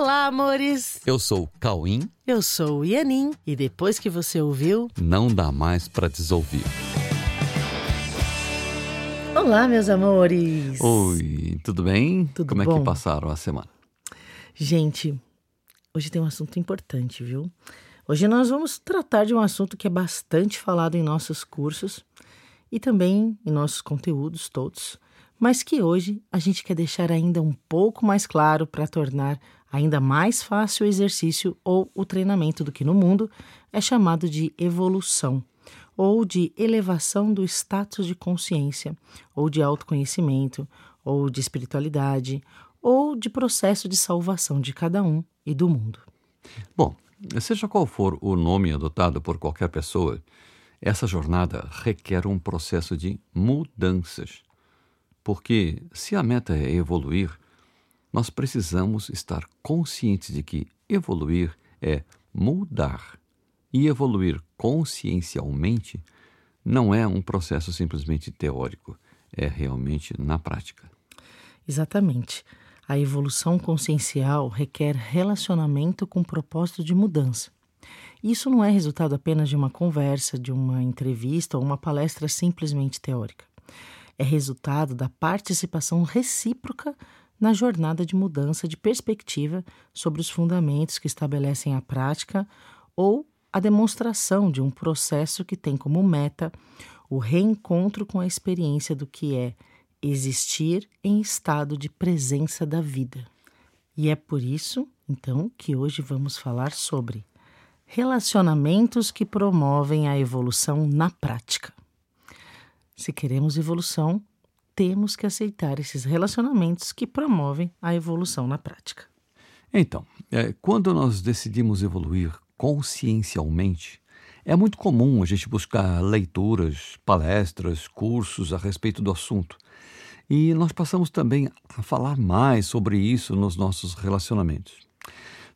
Olá, amores! Eu sou o Cauim. Eu sou o Ianin. E depois que você ouviu, Não dá mais pra desouvir. Olá, meus amores! Oi, tudo bem? Tudo Como é bom? que passaram a semana? Gente, hoje tem um assunto importante, viu? Hoje nós vamos tratar de um assunto que é bastante falado em nossos cursos e também em nossos conteúdos todos, mas que hoje a gente quer deixar ainda um pouco mais claro para tornar ainda mais fácil o exercício ou o treinamento do que no mundo é chamado de evolução ou de elevação do status de consciência, ou de autoconhecimento, ou de espiritualidade, ou de processo de salvação de cada um e do mundo. Bom, seja qual for o nome adotado por qualquer pessoa, essa jornada requer um processo de mudanças. Porque se a meta é evoluir, nós precisamos estar conscientes de que evoluir é mudar. E evoluir consciencialmente não é um processo simplesmente teórico, é realmente na prática. Exatamente. A evolução consciencial requer relacionamento com propósito de mudança. Isso não é resultado apenas de uma conversa, de uma entrevista ou uma palestra simplesmente teórica. É resultado da participação recíproca na jornada de mudança de perspectiva sobre os fundamentos que estabelecem a prática ou a demonstração de um processo que tem como meta o reencontro com a experiência do que é existir em estado de presença da vida. E é por isso, então, que hoje vamos falar sobre relacionamentos que promovem a evolução na prática. Se queremos evolução, temos que aceitar esses relacionamentos que promovem a evolução na prática. Então, é, quando nós decidimos evoluir consciencialmente, é muito comum a gente buscar leituras, palestras, cursos a respeito do assunto. E nós passamos também a falar mais sobre isso nos nossos relacionamentos.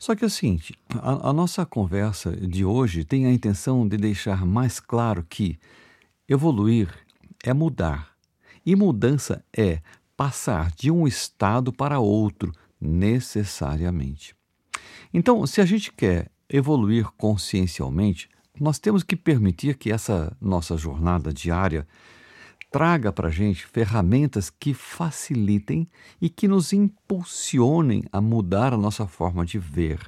Só que é o seguinte, a, a nossa conversa de hoje tem a intenção de deixar mais claro que evoluir é mudar. E mudança é passar de um estado para outro, necessariamente. Então, se a gente quer evoluir consciencialmente, nós temos que permitir que essa nossa jornada diária traga para a gente ferramentas que facilitem e que nos impulsionem a mudar a nossa forma de ver.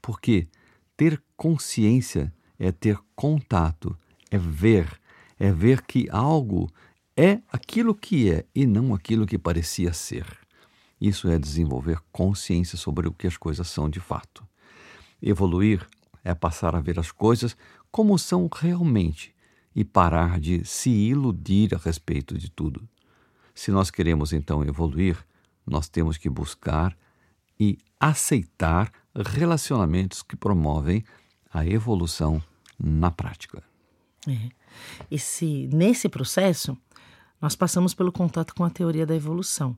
Porque ter consciência é ter contato, é ver, é ver que algo é aquilo que é e não aquilo que parecia ser. Isso é desenvolver consciência sobre o que as coisas são de fato. Evoluir é passar a ver as coisas como são realmente e parar de se iludir a respeito de tudo. Se nós queremos então evoluir, nós temos que buscar e aceitar relacionamentos que promovem a evolução na prática. É. E se nesse processo nós passamos pelo contato com a teoria da evolução,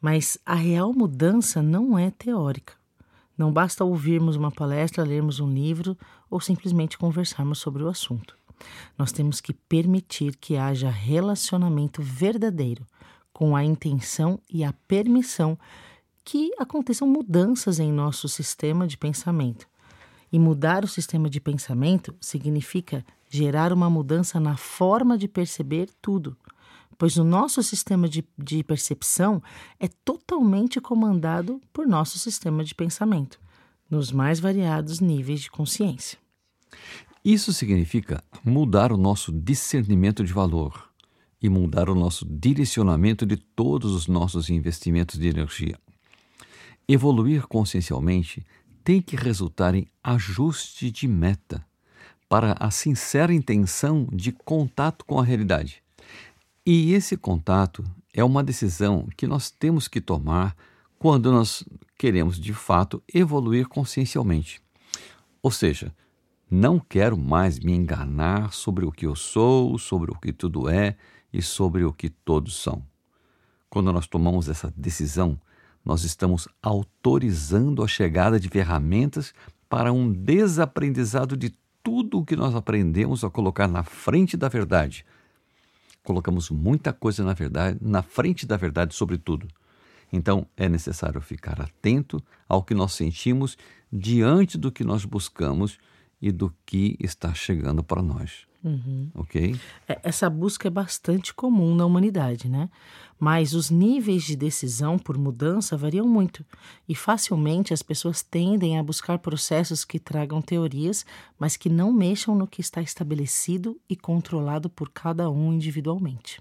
mas a real mudança não é teórica. Não basta ouvirmos uma palestra, lermos um livro ou simplesmente conversarmos sobre o assunto. Nós temos que permitir que haja relacionamento verdadeiro, com a intenção e a permissão que aconteçam mudanças em nosso sistema de pensamento. E mudar o sistema de pensamento significa gerar uma mudança na forma de perceber tudo, pois o nosso sistema de, de percepção é totalmente comandado por nosso sistema de pensamento, nos mais variados níveis de consciência. Isso significa mudar o nosso discernimento de valor e mudar o nosso direcionamento de todos os nossos investimentos de energia. Evoluir consciencialmente tem que resultar em ajuste de meta para a sincera intenção de contato com a realidade. E esse contato é uma decisão que nós temos que tomar quando nós queremos de fato evoluir consciencialmente. Ou seja, não quero mais me enganar sobre o que eu sou, sobre o que tudo é e sobre o que todos são. Quando nós tomamos essa decisão, nós estamos autorizando a chegada de ferramentas para um desaprendizado de tudo o que nós aprendemos a colocar na frente da verdade. Colocamos muita coisa na verdade, na frente da verdade sobre tudo. Então é necessário ficar atento ao que nós sentimos diante do que nós buscamos e do que está chegando para nós. Uhum. Ok? É, essa busca é bastante comum na humanidade, né? Mas os níveis de decisão por mudança variam muito e facilmente as pessoas tendem a buscar processos que tragam teorias, mas que não mexam no que está estabelecido e controlado por cada um individualmente.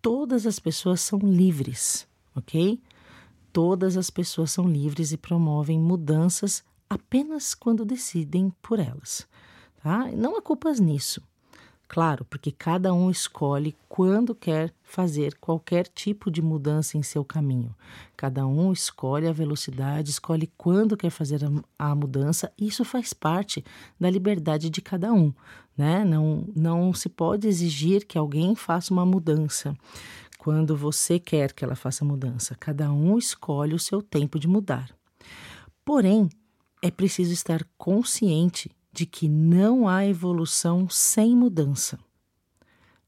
Todas as pessoas são livres, ok? Todas as pessoas são livres e promovem mudanças apenas quando decidem por elas. Tá? Não há culpas nisso. Claro, porque cada um escolhe quando quer fazer qualquer tipo de mudança em seu caminho. Cada um escolhe a velocidade, escolhe quando quer fazer a, a mudança. Isso faz parte da liberdade de cada um. Né? Não, não se pode exigir que alguém faça uma mudança quando você quer que ela faça mudança. Cada um escolhe o seu tempo de mudar. Porém, é preciso estar consciente de que não há evolução sem mudança.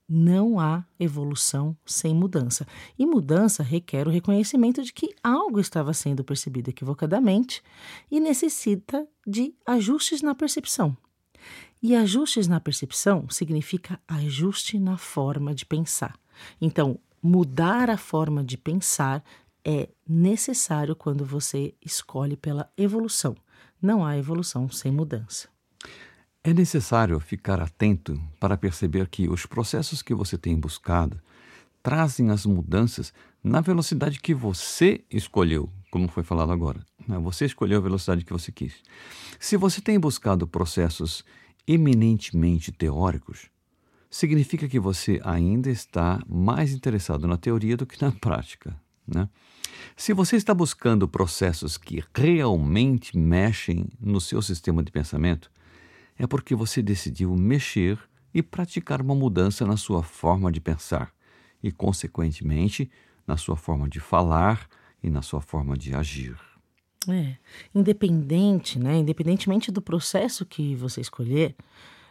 Não há evolução sem mudança. E mudança requer o reconhecimento de que algo estava sendo percebido equivocadamente e necessita de ajustes na percepção. E ajustes na percepção significa ajuste na forma de pensar. Então, mudar a forma de pensar é necessário quando você escolhe pela evolução. Não há evolução sem mudança. É necessário ficar atento para perceber que os processos que você tem buscado trazem as mudanças na velocidade que você escolheu, como foi falado agora. Né? Você escolheu a velocidade que você quis. Se você tem buscado processos eminentemente teóricos, significa que você ainda está mais interessado na teoria do que na prática. Né? Se você está buscando processos que realmente mexem no seu sistema de pensamento, é porque você decidiu mexer e praticar uma mudança na sua forma de pensar e, consequentemente, na sua forma de falar e na sua forma de agir. É, independente, né? Independentemente do processo que você escolher,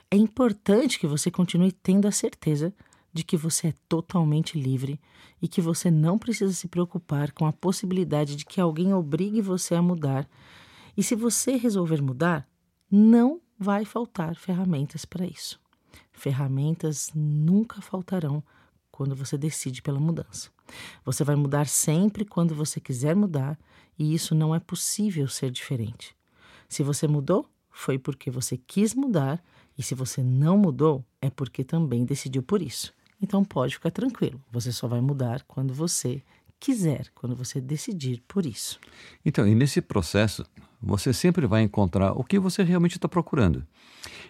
é importante que você continue tendo a certeza de que você é totalmente livre e que você não precisa se preocupar com a possibilidade de que alguém obrigue você a mudar. E se você resolver mudar, não vai faltar ferramentas para isso. Ferramentas nunca faltarão quando você decide pela mudança. Você vai mudar sempre quando você quiser mudar e isso não é possível ser diferente. Se você mudou, foi porque você quis mudar e se você não mudou, é porque também decidiu por isso. Então pode ficar tranquilo, você só vai mudar quando você quiser, quando você decidir por isso. Então, e nesse processo, você sempre vai encontrar o que você realmente está procurando.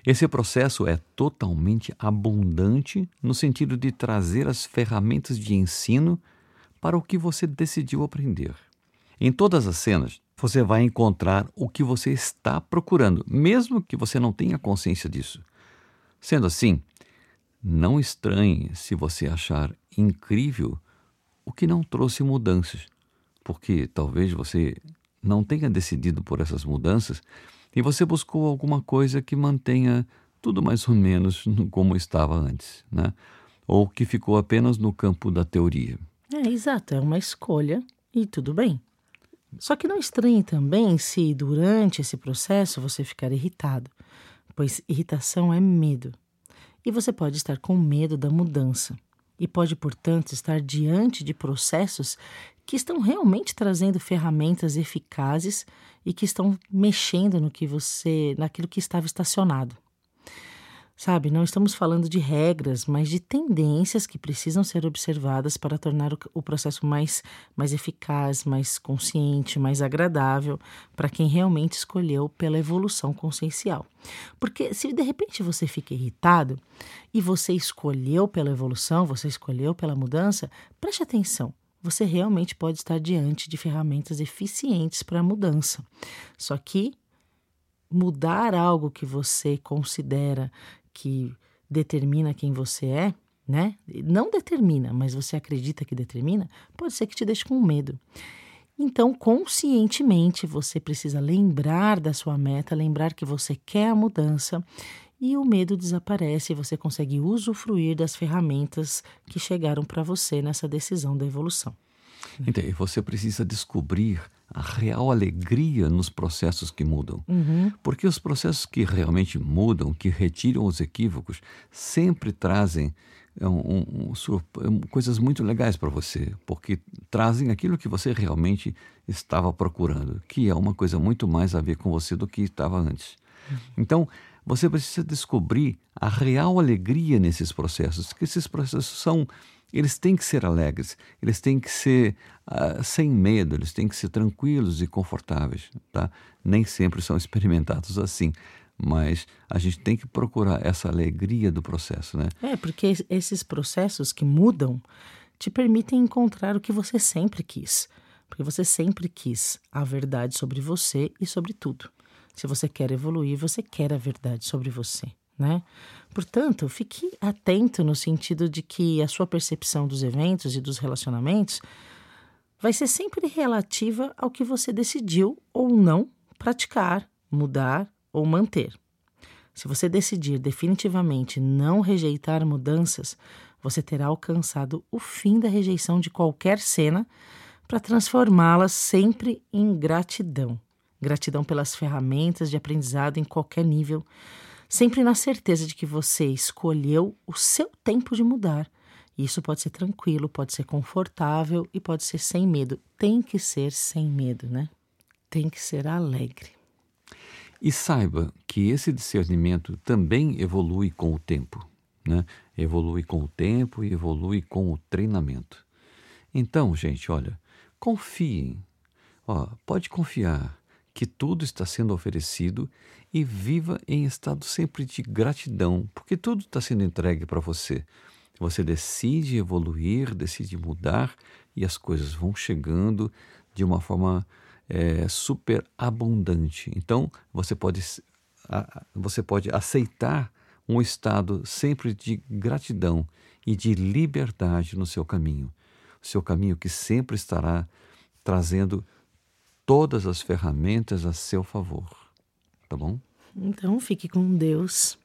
Esse processo é totalmente abundante no sentido de trazer as ferramentas de ensino para o que você decidiu aprender. Em todas as cenas, você vai encontrar o que você está procurando, mesmo que você não tenha consciência disso. Sendo assim, não estranhe se você achar incrível o que não trouxe mudanças, porque talvez você não tenha decidido por essas mudanças e você buscou alguma coisa que mantenha tudo mais ou menos como estava antes, né? Ou que ficou apenas no campo da teoria. É, exato, é uma escolha e tudo bem. Só que não estranhe também se durante esse processo você ficar irritado, pois irritação é medo. E você pode estar com medo da mudança e pode, portanto, estar diante de processos que estão realmente trazendo ferramentas eficazes e que estão mexendo no que você, naquilo que estava estacionado. Sabe, não estamos falando de regras, mas de tendências que precisam ser observadas para tornar o, o processo mais, mais eficaz, mais consciente, mais agradável para quem realmente escolheu pela evolução consciencial. Porque se de repente você fica irritado e você escolheu pela evolução, você escolheu pela mudança, preste atenção você realmente pode estar diante de ferramentas eficientes para a mudança. Só que mudar algo que você considera que determina quem você é, né? Não determina, mas você acredita que determina, pode ser que te deixe com medo. Então, conscientemente, você precisa lembrar da sua meta, lembrar que você quer a mudança e o medo desaparece e você consegue usufruir das ferramentas que chegaram para você nessa decisão da evolução. Então, você precisa descobrir a real alegria nos processos que mudam. Uhum. Porque os processos que realmente mudam, que retiram os equívocos, sempre trazem um, um, um, coisas muito legais para você, porque trazem aquilo que você realmente estava procurando, que é uma coisa muito mais a ver com você do que estava antes. Uhum. Então, você precisa descobrir a real alegria nesses processos, que esses processos são eles têm que ser alegres, eles têm que ser uh, sem medo, eles têm que ser tranquilos e confortáveis, tá? Nem sempre são experimentados assim, mas a gente tem que procurar essa alegria do processo, né? É, porque esses processos que mudam te permitem encontrar o que você sempre quis, porque você sempre quis a verdade sobre você e sobre tudo. Se você quer evoluir, você quer a verdade sobre você né? Portanto, fique atento no sentido de que a sua percepção dos eventos e dos relacionamentos vai ser sempre relativa ao que você decidiu ou não praticar, mudar ou manter. Se você decidir definitivamente não rejeitar mudanças, você terá alcançado o fim da rejeição de qualquer cena para transformá-la sempre em gratidão. Gratidão pelas ferramentas de aprendizado em qualquer nível, sempre na certeza de que você escolheu o seu tempo de mudar. Isso pode ser tranquilo, pode ser confortável e pode ser sem medo. Tem que ser sem medo, né? Tem que ser alegre. E saiba que esse discernimento também evolui com o tempo, né? Evolui com o tempo e evolui com o treinamento. Então, gente, olha, confiem. Ó, pode confiar que tudo está sendo oferecido e viva em estado sempre de gratidão, porque tudo está sendo entregue para você. Você decide evoluir, decide mudar e as coisas vão chegando de uma forma é, super abundante. Então você pode, você pode aceitar um estado sempre de gratidão e de liberdade no seu caminho. O seu caminho que sempre estará trazendo todas as ferramentas a seu favor. Tá bom? Então fique com Deus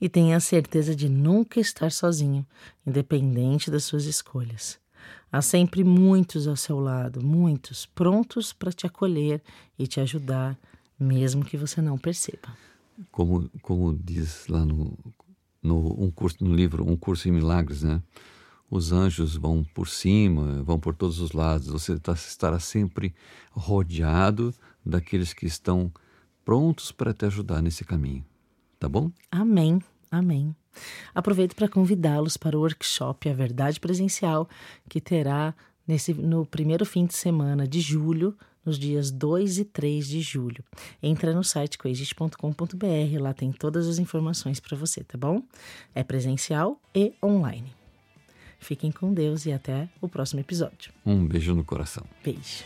e tenha a certeza de nunca estar sozinho, independente das suas escolhas. Há sempre muitos ao seu lado, muitos prontos para te acolher e te ajudar, mesmo que você não perceba. Como, como diz lá no, no, um curso, no livro Um Curso em Milagres, né? Os anjos vão por cima, vão por todos os lados, você tá, estará sempre rodeado daqueles que estão prontos para te ajudar nesse caminho. Tá bom? Amém. Amém. Aproveito para convidá-los para o workshop A Verdade Presencial, que terá nesse, no primeiro fim de semana de julho, nos dias 2 e 3 de julho. Entra no site coexiste.com.br, lá tem todas as informações para você, tá bom? É presencial e online. Fiquem com Deus e até o próximo episódio. Um beijo no coração. Beijo.